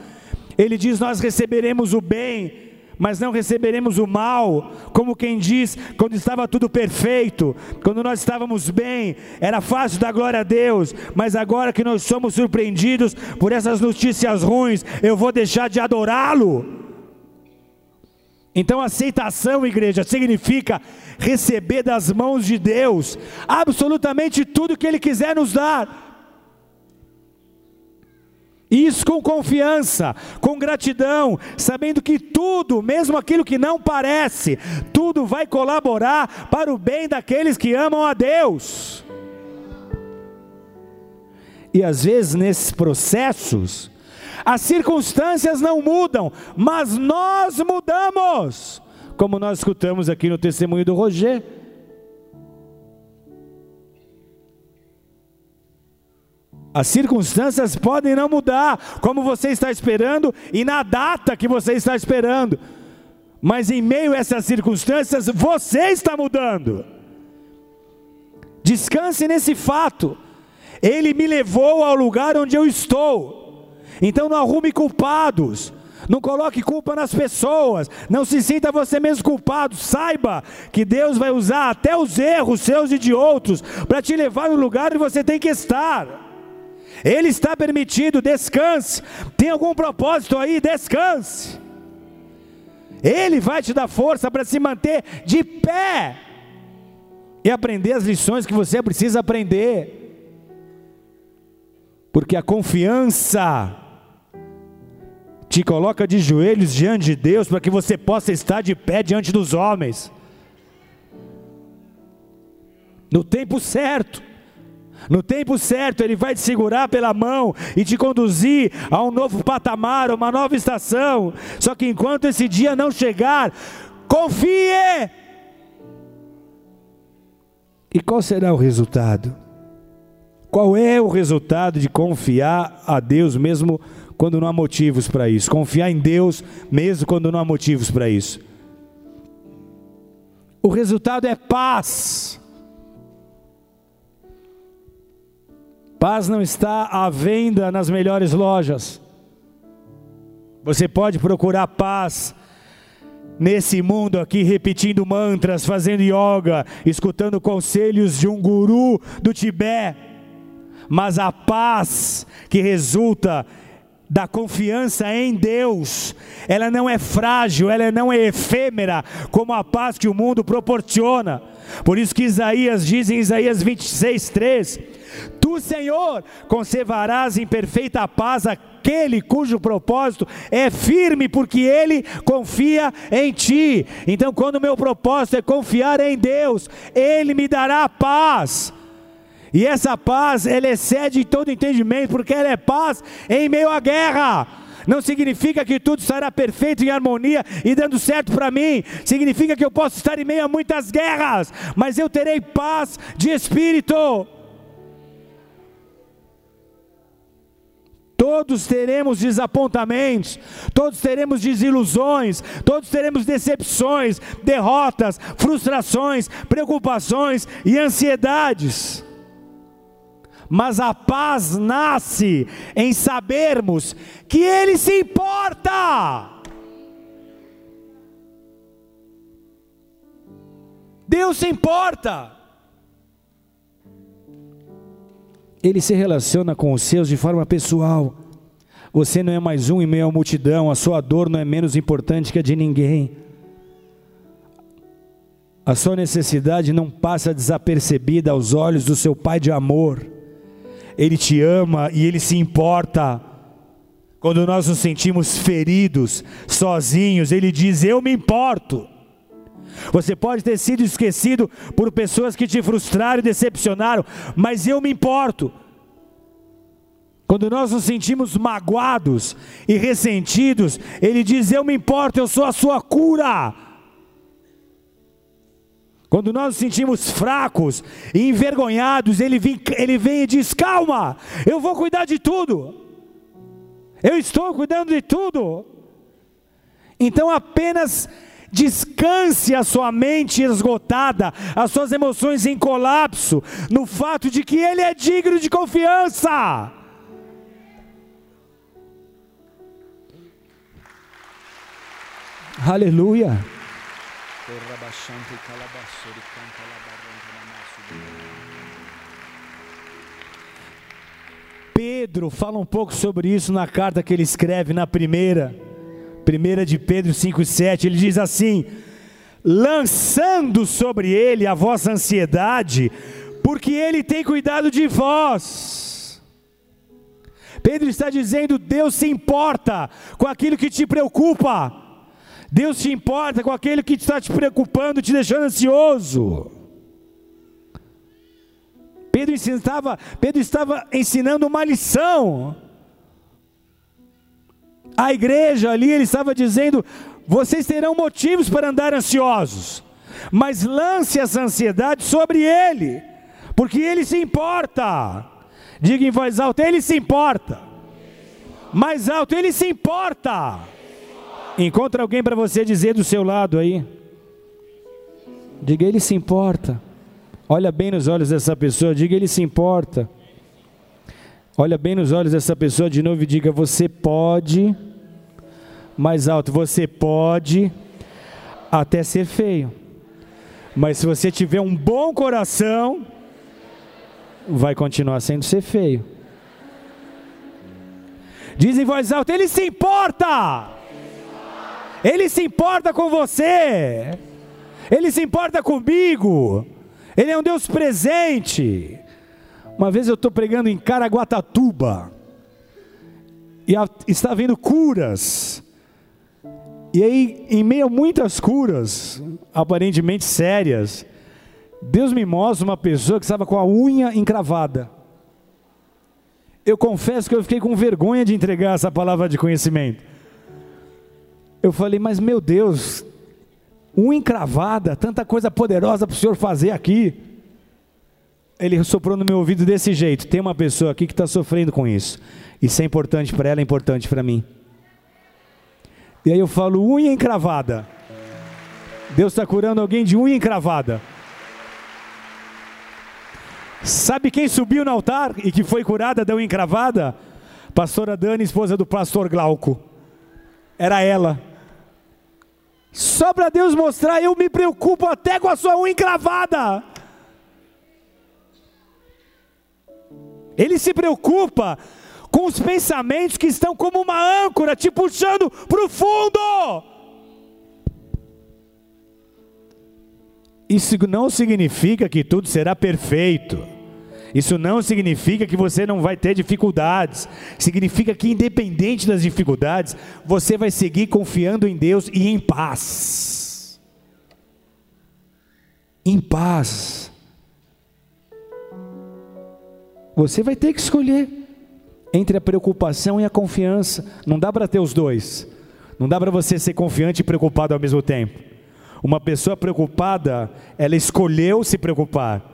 Ele diz: Nós receberemos o bem mas não receberemos o mal, como quem diz, quando estava tudo perfeito, quando nós estávamos bem, era fácil dar glória a Deus, mas agora que nós somos surpreendidos por essas notícias ruins, eu vou deixar de adorá-lo. Então, aceitação, igreja, significa receber das mãos de Deus absolutamente tudo que Ele quiser nos dar. Isso com confiança, com gratidão, sabendo que tudo, mesmo aquilo que não parece, tudo vai colaborar para o bem daqueles que amam a Deus. E às vezes nesses processos, as circunstâncias não mudam, mas nós mudamos, como nós escutamos aqui no testemunho do Roger. As circunstâncias podem não mudar, como você está esperando e na data que você está esperando, mas em meio a essas circunstâncias, você está mudando. Descanse nesse fato. Ele me levou ao lugar onde eu estou. Então não arrume culpados. Não coloque culpa nas pessoas. Não se sinta você mesmo culpado. Saiba que Deus vai usar até os erros seus e de outros para te levar no lugar onde você tem que estar. Ele está permitido, descanse. Tem algum propósito aí? Descanse. Ele vai te dar força para se manter de pé e aprender as lições que você precisa aprender. Porque a confiança te coloca de joelhos diante de Deus para que você possa estar de pé diante dos homens. No tempo certo. No tempo certo, Ele vai te segurar pela mão e te conduzir a um novo patamar, uma nova estação. Só que enquanto esse dia não chegar, confie. E qual será o resultado? Qual é o resultado de confiar a Deus mesmo quando não há motivos para isso? Confiar em Deus mesmo quando não há motivos para isso. O resultado é paz. Paz não está à venda nas melhores lojas. Você pode procurar paz nesse mundo aqui, repetindo mantras, fazendo yoga, escutando conselhos de um guru do Tibete. Mas a paz que resulta da confiança em Deus, ela não é frágil, ela não é efêmera, como a paz que o mundo proporciona. Por isso que Isaías diz em Isaías 26, 3: Tu, Senhor, conservarás em perfeita paz aquele cujo propósito é firme, porque ele confia em ti. Então, quando o meu propósito é confiar em Deus, ele me dará paz. E essa paz, ela excede todo entendimento, porque ela é paz em meio à guerra. Não significa que tudo estará perfeito em harmonia e dando certo para mim. Significa que eu posso estar em meio a muitas guerras, mas eu terei paz de espírito. Todos teremos desapontamentos, todos teremos desilusões, todos teremos decepções, derrotas, frustrações, preocupações e ansiedades. Mas a paz nasce em sabermos que Ele se importa. Deus se importa. Ele se relaciona com os seus de forma pessoal. Você não é mais um em meio à multidão, a sua dor não é menos importante que a de ninguém. A sua necessidade não passa desapercebida aos olhos do seu Pai de amor. Ele te ama e ele se importa. Quando nós nos sentimos feridos, sozinhos, ele diz: Eu me importo. Você pode ter sido esquecido por pessoas que te frustraram e decepcionaram, mas eu me importo. Quando nós nos sentimos magoados e ressentidos, Ele diz: Eu me importo, eu sou a sua cura. Quando nós nos sentimos fracos e envergonhados, ele vem, ele vem e diz: Calma, eu vou cuidar de tudo, eu estou cuidando de tudo. Então apenas descanse a sua mente esgotada, as suas emoções em colapso, no fato de que Ele é digno de confiança. Aleluia. Pedro fala um pouco sobre isso na carta que ele escreve na primeira, primeira de Pedro 5,7. Ele diz assim: lançando sobre ele a vossa ansiedade, porque ele tem cuidado de vós. Pedro está dizendo: Deus se importa com aquilo que te preocupa. Deus se importa com aquele que está te preocupando, te deixando ansioso. Pedro ensinava, Pedro estava ensinando uma lição. A igreja ali, ele estava dizendo: vocês terão motivos para andar ansiosos, mas lance essa ansiedade sobre ele, porque ele se importa. Diga em voz alta: ele se importa. Mais alto, ele se importa. Encontra alguém para você dizer do seu lado aí. Diga, ele se importa. Olha bem nos olhos dessa pessoa, diga, ele se importa. Olha bem nos olhos dessa pessoa de novo e diga: Você pode, mais alto, você pode até ser feio, mas se você tiver um bom coração, vai continuar sendo ser feio. Diz em voz alta: Ele se importa. Ele se importa com você. Ele se importa comigo. Ele é um Deus presente. Uma vez eu estou pregando em Caraguatatuba. E está vindo curas. E aí, em meio a muitas curas, aparentemente sérias, Deus me mostra uma pessoa que estava com a unha encravada. Eu confesso que eu fiquei com vergonha de entregar essa palavra de conhecimento. Eu falei, mas meu Deus, uma encravada, tanta coisa poderosa para o Senhor fazer aqui. Ele soprou no meu ouvido desse jeito: tem uma pessoa aqui que está sofrendo com isso. Isso é importante para ela, é importante para mim. E aí eu falo, unha encravada. Deus está curando alguém de unha encravada. Sabe quem subiu no altar e que foi curada da unha encravada? Pastora Dani, esposa do pastor Glauco. Era ela. Só para Deus mostrar, eu me preocupo até com a sua unha encravada. Ele se preocupa com os pensamentos que estão como uma âncora te puxando para o fundo. Isso não significa que tudo será perfeito. Isso não significa que você não vai ter dificuldades. Significa que, independente das dificuldades, você vai seguir confiando em Deus e em paz. Em paz. Você vai ter que escolher entre a preocupação e a confiança. Não dá para ter os dois. Não dá para você ser confiante e preocupado ao mesmo tempo. Uma pessoa preocupada, ela escolheu se preocupar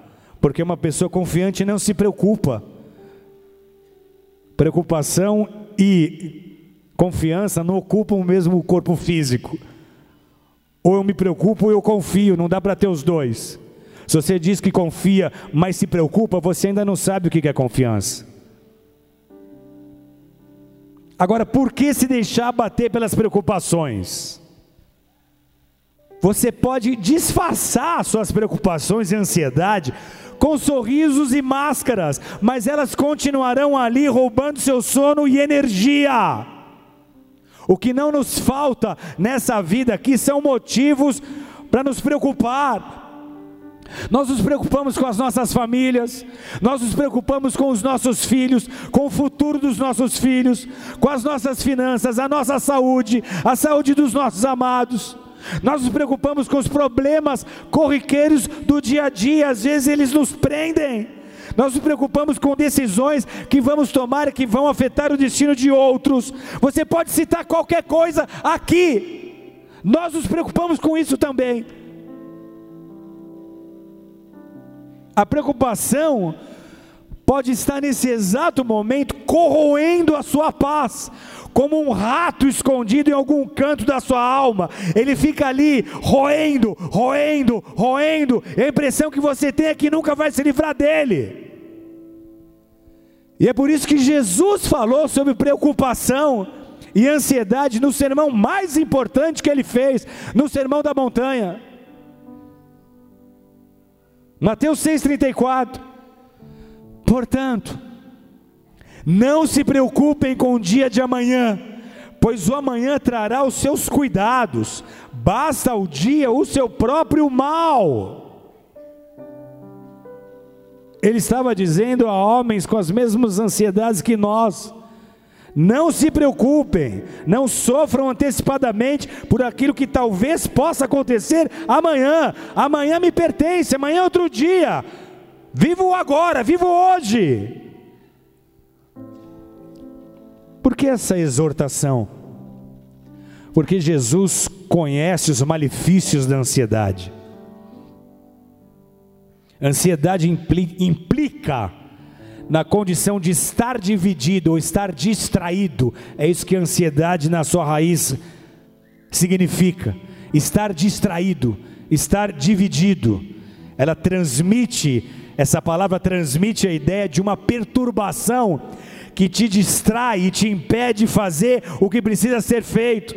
porque uma pessoa confiante não se preocupa. Preocupação e confiança não ocupam o mesmo corpo físico. Ou eu me preocupo ou eu confio, não dá para ter os dois. Se você diz que confia, mas se preocupa, você ainda não sabe o que é confiança. Agora, por que se deixar bater pelas preocupações? Você pode disfarçar suas preocupações e ansiedade com sorrisos e máscaras, mas elas continuarão ali roubando seu sono e energia. O que não nos falta nessa vida aqui são motivos para nos preocupar. Nós nos preocupamos com as nossas famílias, nós nos preocupamos com os nossos filhos, com o futuro dos nossos filhos, com as nossas finanças, a nossa saúde, a saúde dos nossos amados. Nós nos preocupamos com os problemas corriqueiros do dia a dia, às vezes eles nos prendem. Nós nos preocupamos com decisões que vamos tomar que vão afetar o destino de outros. Você pode citar qualquer coisa aqui. Nós nos preocupamos com isso também. A preocupação pode estar nesse exato momento corroendo a sua paz, como um rato escondido em algum canto da sua alma. Ele fica ali roendo, roendo, roendo. E a impressão que você tem é que nunca vai se livrar dele. E é por isso que Jesus falou sobre preocupação e ansiedade no sermão mais importante que ele fez, no Sermão da Montanha. Mateus 6,34. Portanto, não se preocupem com o dia de amanhã, pois o amanhã trará os seus cuidados, basta o dia o seu próprio mal. Ele estava dizendo a homens com as mesmas ansiedades que nós: não se preocupem, não sofram antecipadamente por aquilo que talvez possa acontecer amanhã. Amanhã me pertence, amanhã é outro dia. Vivo agora, vivo hoje. Por que essa exortação? Porque Jesus conhece os malefícios da ansiedade. Ansiedade implica na condição de estar dividido ou estar distraído. É isso que a ansiedade na sua raiz significa. Estar distraído, estar dividido. Ela transmite, essa palavra transmite a ideia de uma perturbação que te distrai e te impede de fazer o que precisa ser feito.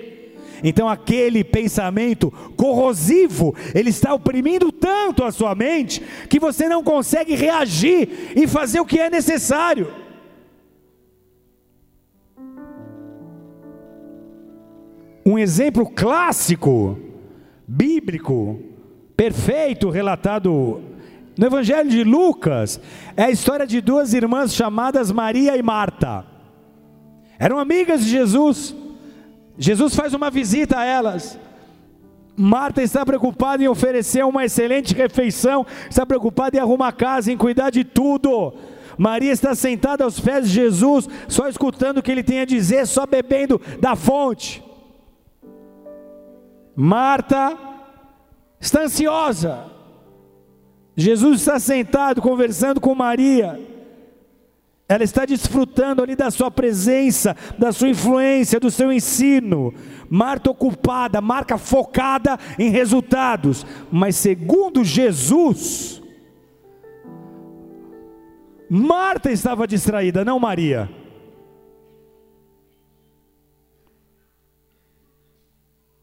Então aquele pensamento corrosivo, ele está oprimindo tanto a sua mente que você não consegue reagir e fazer o que é necessário. Um exemplo clássico, bíblico, perfeito, relatado no Evangelho de Lucas, é a história de duas irmãs chamadas Maria e Marta. Eram amigas de Jesus Jesus faz uma visita a elas. Marta está preocupada em oferecer uma excelente refeição, está preocupada em arrumar a casa, em cuidar de tudo. Maria está sentada aos pés de Jesus, só escutando o que ele tem a dizer, só bebendo da fonte. Marta está ansiosa. Jesus está sentado conversando com Maria. Ela está desfrutando ali da sua presença, da sua influência, do seu ensino. Marta ocupada, marca focada em resultados. Mas segundo Jesus, Marta estava distraída, não Maria.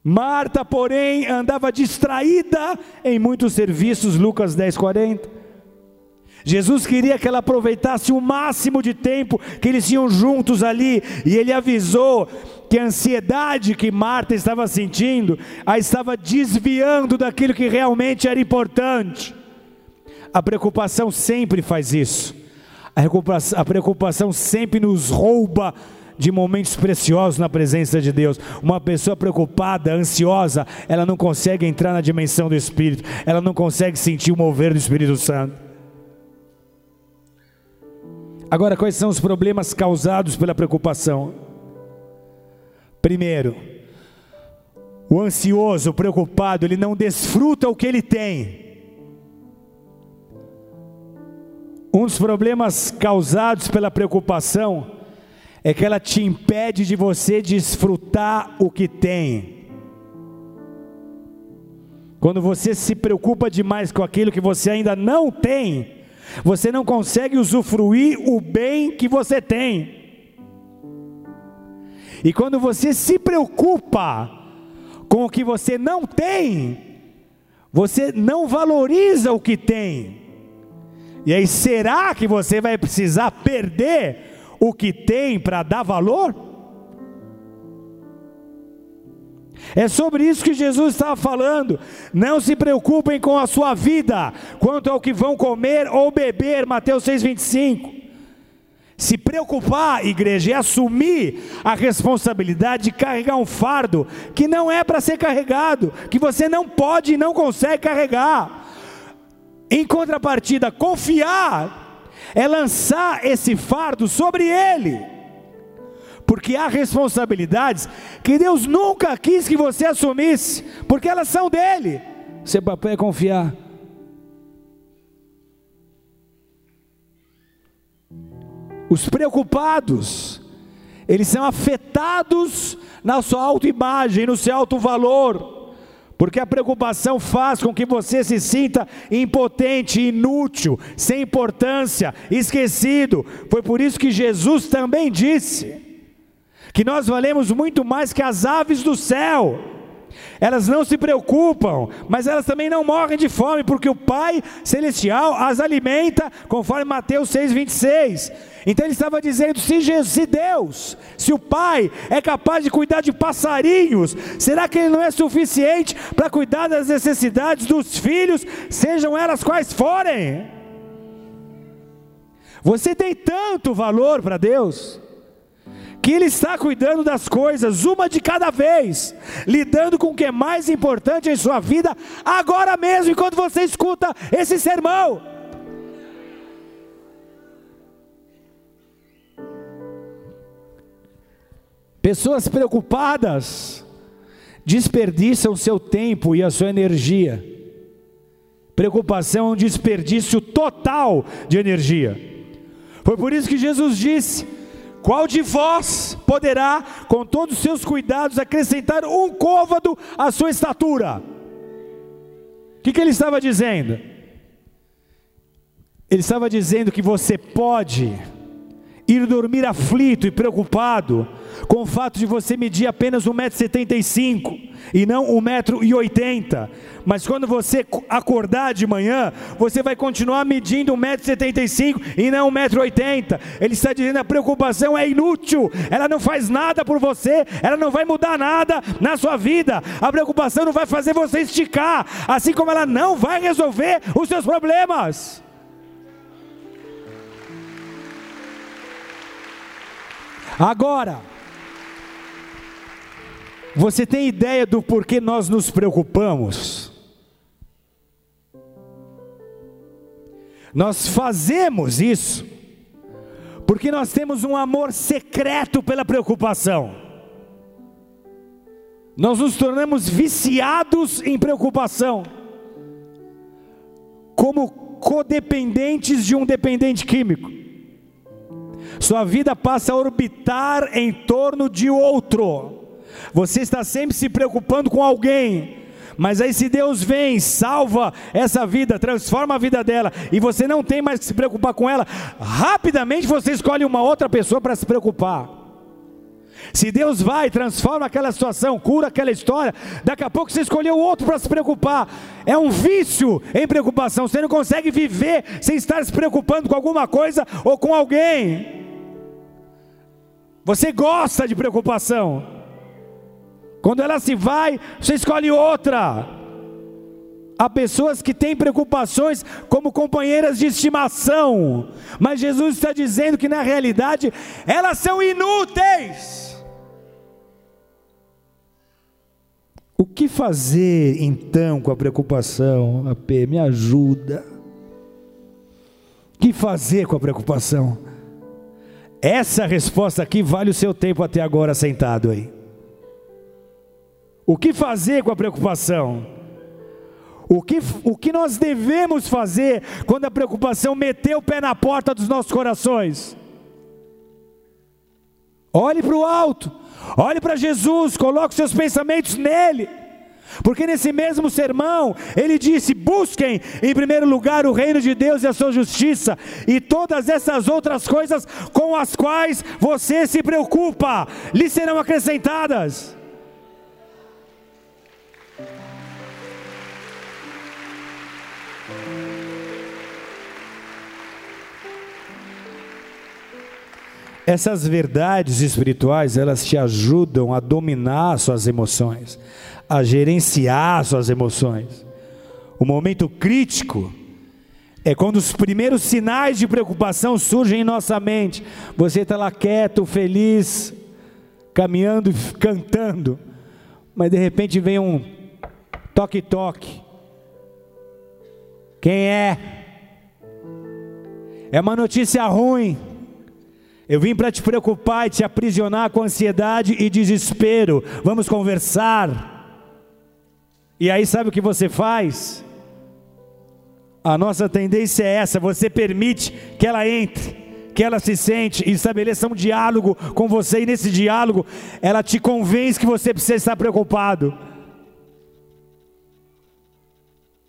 Marta, porém, andava distraída em muitos serviços, Lucas 10, 40. Jesus queria que ela aproveitasse o máximo de tempo que eles tinham juntos ali, e ele avisou que a ansiedade que Marta estava sentindo a estava desviando daquilo que realmente era importante. A preocupação sempre faz isso. A preocupação, a preocupação sempre nos rouba de momentos preciosos na presença de Deus. Uma pessoa preocupada, ansiosa, ela não consegue entrar na dimensão do Espírito, ela não consegue sentir o mover do Espírito Santo. Agora, quais são os problemas causados pela preocupação? Primeiro, o ansioso, o preocupado, ele não desfruta o que ele tem. Um dos problemas causados pela preocupação é que ela te impede de você desfrutar o que tem. Quando você se preocupa demais com aquilo que você ainda não tem, você não consegue usufruir o bem que você tem. E quando você se preocupa com o que você não tem, você não valoriza o que tem. E aí, será que você vai precisar perder o que tem para dar valor? É sobre isso que Jesus estava falando. Não se preocupem com a sua vida, quanto ao que vão comer ou beber, Mateus 6,25. Se preocupar, igreja, é assumir a responsabilidade de carregar um fardo que não é para ser carregado, que você não pode e não consegue carregar. Em contrapartida, confiar é lançar esse fardo sobre ele porque há responsabilidades que Deus nunca quis que você assumisse, porque elas são dele. Seu papel é confiar. Os preocupados, eles são afetados na sua autoimagem, no seu alto valor. Porque a preocupação faz com que você se sinta impotente, inútil, sem importância, esquecido. Foi por isso que Jesus também disse que nós valemos muito mais que as aves do céu. Elas não se preocupam, mas elas também não morrem de fome, porque o Pai Celestial as alimenta, conforme Mateus 6,26. Então ele estava dizendo: se, Jesus, se Deus, se o Pai é capaz de cuidar de passarinhos, será que Ele não é suficiente para cuidar das necessidades dos filhos, sejam elas quais forem? Você tem tanto valor para Deus que Ele está cuidando das coisas, uma de cada vez, lidando com o que é mais importante em sua vida, agora mesmo, enquanto você escuta esse sermão. Pessoas preocupadas desperdiçam seu tempo e a sua energia. Preocupação é um desperdício total de energia. Foi por isso que Jesus disse: qual de vós poderá, com todos os seus cuidados, acrescentar um côvado à sua estatura? O que, que ele estava dizendo? Ele estava dizendo que você pode ir dormir aflito e preocupado com o fato de você medir apenas 1,75m e não 1,80m. Mas quando você acordar de manhã, você vai continuar medindo 1,75m e não 1,80m. Ele está dizendo: a preocupação é inútil, ela não faz nada por você, ela não vai mudar nada na sua vida. A preocupação não vai fazer você esticar, assim como ela não vai resolver os seus problemas. Agora, você tem ideia do porquê nós nos preocupamos? Nós fazemos isso porque nós temos um amor secreto pela preocupação. Nós nos tornamos viciados em preocupação, como codependentes de um dependente químico. Sua vida passa a orbitar em torno de outro. Você está sempre se preocupando com alguém. Mas aí, se Deus vem, salva essa vida, transforma a vida dela, e você não tem mais que se preocupar com ela, rapidamente você escolhe uma outra pessoa para se preocupar. Se Deus vai, transforma aquela situação, cura aquela história, daqui a pouco você escolheu outro para se preocupar. É um vício em preocupação. Você não consegue viver sem estar se preocupando com alguma coisa ou com alguém. Você gosta de preocupação. Quando ela se vai, você escolhe outra. Há pessoas que têm preocupações como companheiras de estimação, mas Jesus está dizendo que na realidade elas são inúteis. O que fazer então com a preocupação? AP, me ajuda. O que fazer com a preocupação? Essa resposta aqui vale o seu tempo até agora sentado aí. O que fazer com a preocupação? O que, o que nós devemos fazer quando a preocupação meter o pé na porta dos nossos corações? Olhe para o alto, olhe para Jesus, coloque seus pensamentos nele. Porque nesse mesmo sermão, ele disse: busquem em primeiro lugar o reino de Deus e a sua justiça, e todas essas outras coisas com as quais você se preocupa, lhe serão acrescentadas. Essas verdades espirituais, elas te ajudam a dominar suas emoções a gerenciar suas emoções. O momento crítico é quando os primeiros sinais de preocupação surgem em nossa mente. Você está lá quieto, feliz, caminhando, cantando, mas de repente vem um toque-toque. Quem é? É uma notícia ruim. Eu vim para te preocupar e te aprisionar com ansiedade e desespero. Vamos conversar. E aí, sabe o que você faz? A nossa tendência é essa: você permite que ela entre, que ela se sente e estabeleça um diálogo com você, e nesse diálogo ela te convence que você precisa estar preocupado.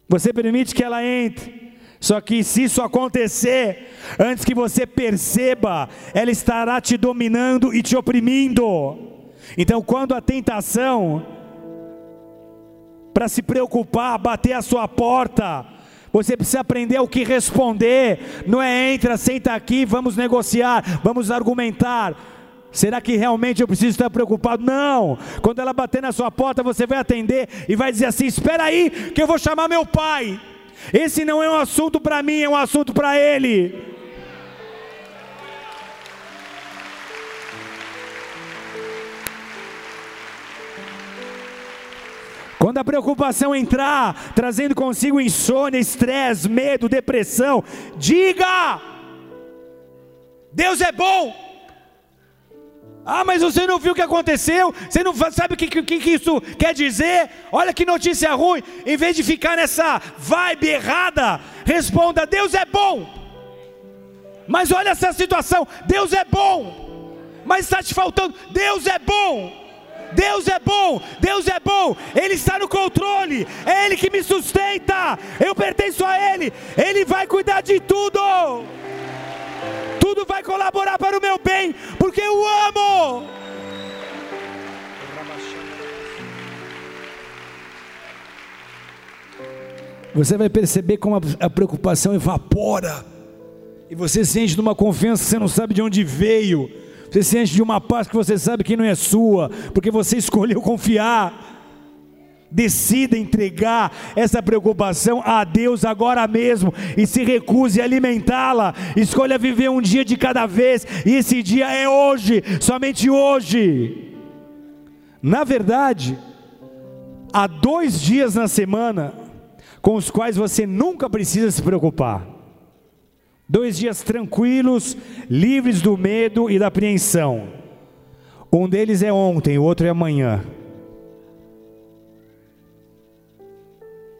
Você permite que ela entre. Só que se isso acontecer, antes que você perceba, ela estará te dominando e te oprimindo. Então, quando a tentação para se preocupar, bater a sua porta, você precisa aprender o que responder. Não é entra, senta aqui, vamos negociar, vamos argumentar. Será que realmente eu preciso estar preocupado? Não. Quando ela bater na sua porta, você vai atender e vai dizer assim: Espera aí, que eu vou chamar meu pai. Esse não é um assunto para mim, é um assunto para ele. Quando a preocupação entrar, trazendo consigo insônia, estresse, medo, depressão, diga: Deus é bom. Ah, mas você não viu o que aconteceu? Você não sabe o que, que, que isso quer dizer? Olha que notícia ruim. Em vez de ficar nessa vibe errada, responda: Deus é bom. Mas olha essa situação: Deus é bom. Mas está te faltando: Deus é bom. Deus é bom, Deus é bom, Ele está no controle, é Ele que me sustenta, eu pertenço a Ele, Ele vai cuidar de tudo tudo vai colaborar para o meu bem, porque eu amo. Você vai perceber como a preocupação evapora, e você se enche de uma confiança que você não sabe de onde veio, você se enche de uma paz que você sabe que não é sua, porque você (laughs) escolheu confiar. Decida entregar essa preocupação a Deus agora mesmo e se recuse a alimentá-la. Escolha viver um dia de cada vez, e esse dia é hoje, somente hoje. Na verdade, há dois dias na semana com os quais você nunca precisa se preocupar. Dois dias tranquilos, livres do medo e da apreensão. Um deles é ontem, o outro é amanhã.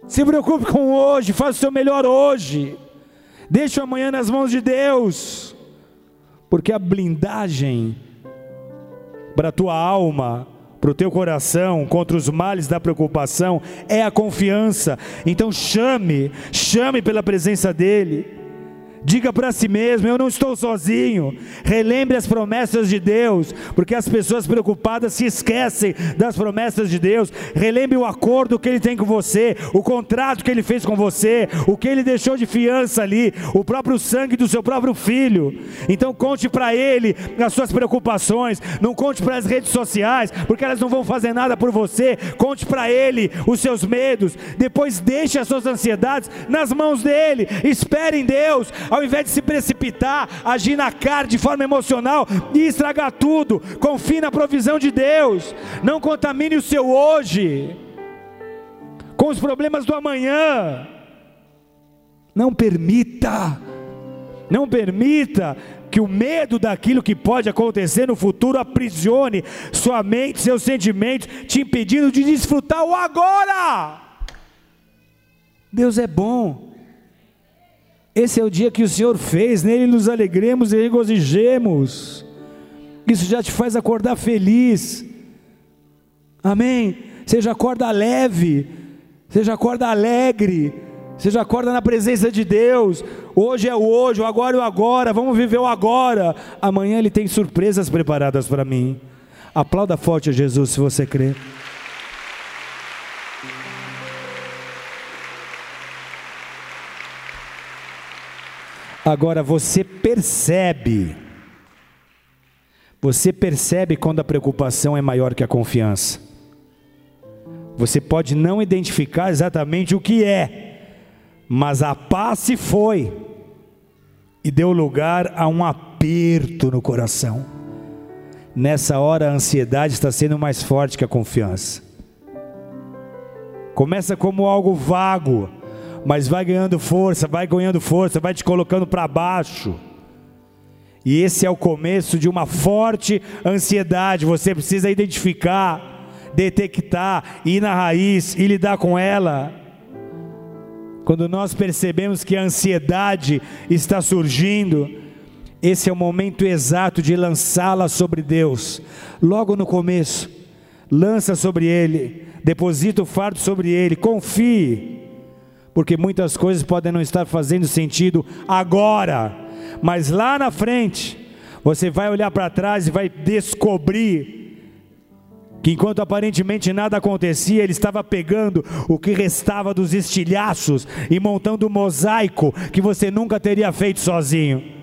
Se preocupe com hoje, faça o seu melhor hoje. Deixe o amanhã nas mãos de Deus. Porque a blindagem para a tua alma, para o teu coração, contra os males da preocupação, é a confiança. Então chame, chame pela presença dEle. Diga para si mesmo: eu não estou sozinho. Relembre as promessas de Deus, porque as pessoas preocupadas se esquecem das promessas de Deus. Relembre o acordo que Ele tem com você, o contrato que Ele fez com você, o que Ele deixou de fiança ali, o próprio sangue do seu próprio filho. Então conte para Ele as suas preocupações. Não conte para as redes sociais, porque elas não vão fazer nada por você. Conte para Ele os seus medos. Depois deixe as suas ansiedades nas mãos dele. Espere em Deus ao invés de se precipitar, agir na carne de forma emocional e estragar tudo, confie na provisão de Deus, não contamine o seu hoje com os problemas do amanhã. Não permita, não permita que o medo daquilo que pode acontecer no futuro aprisione sua mente, seus sentimentos, te impedindo de desfrutar o agora. Deus é bom. Esse é o dia que o Senhor fez, nele nos alegremos e regozijemos. Isso já te faz acordar feliz. Amém? Já acorda leve, já acorda alegre, já acorda na presença de Deus. Hoje é o hoje, o agora é o agora, vamos viver o agora. Amanhã Ele tem surpresas preparadas para mim. Aplauda forte a Jesus se você crê. Agora você percebe, você percebe quando a preocupação é maior que a confiança. Você pode não identificar exatamente o que é, mas a paz se foi e deu lugar a um aperto no coração. Nessa hora a ansiedade está sendo mais forte que a confiança. Começa como algo vago, mas vai ganhando força, vai ganhando força, vai te colocando para baixo. E esse é o começo de uma forte ansiedade. Você precisa identificar, detectar, ir na raiz e lidar com ela. Quando nós percebemos que a ansiedade está surgindo, esse é o momento exato de lançá-la sobre Deus, logo no começo. Lança sobre Ele, deposita o fardo sobre Ele, confie, porque muitas coisas podem não estar fazendo sentido agora, mas lá na frente, você vai olhar para trás e vai descobrir que enquanto aparentemente nada acontecia, ele estava pegando o que restava dos estilhaços e montando um mosaico que você nunca teria feito sozinho.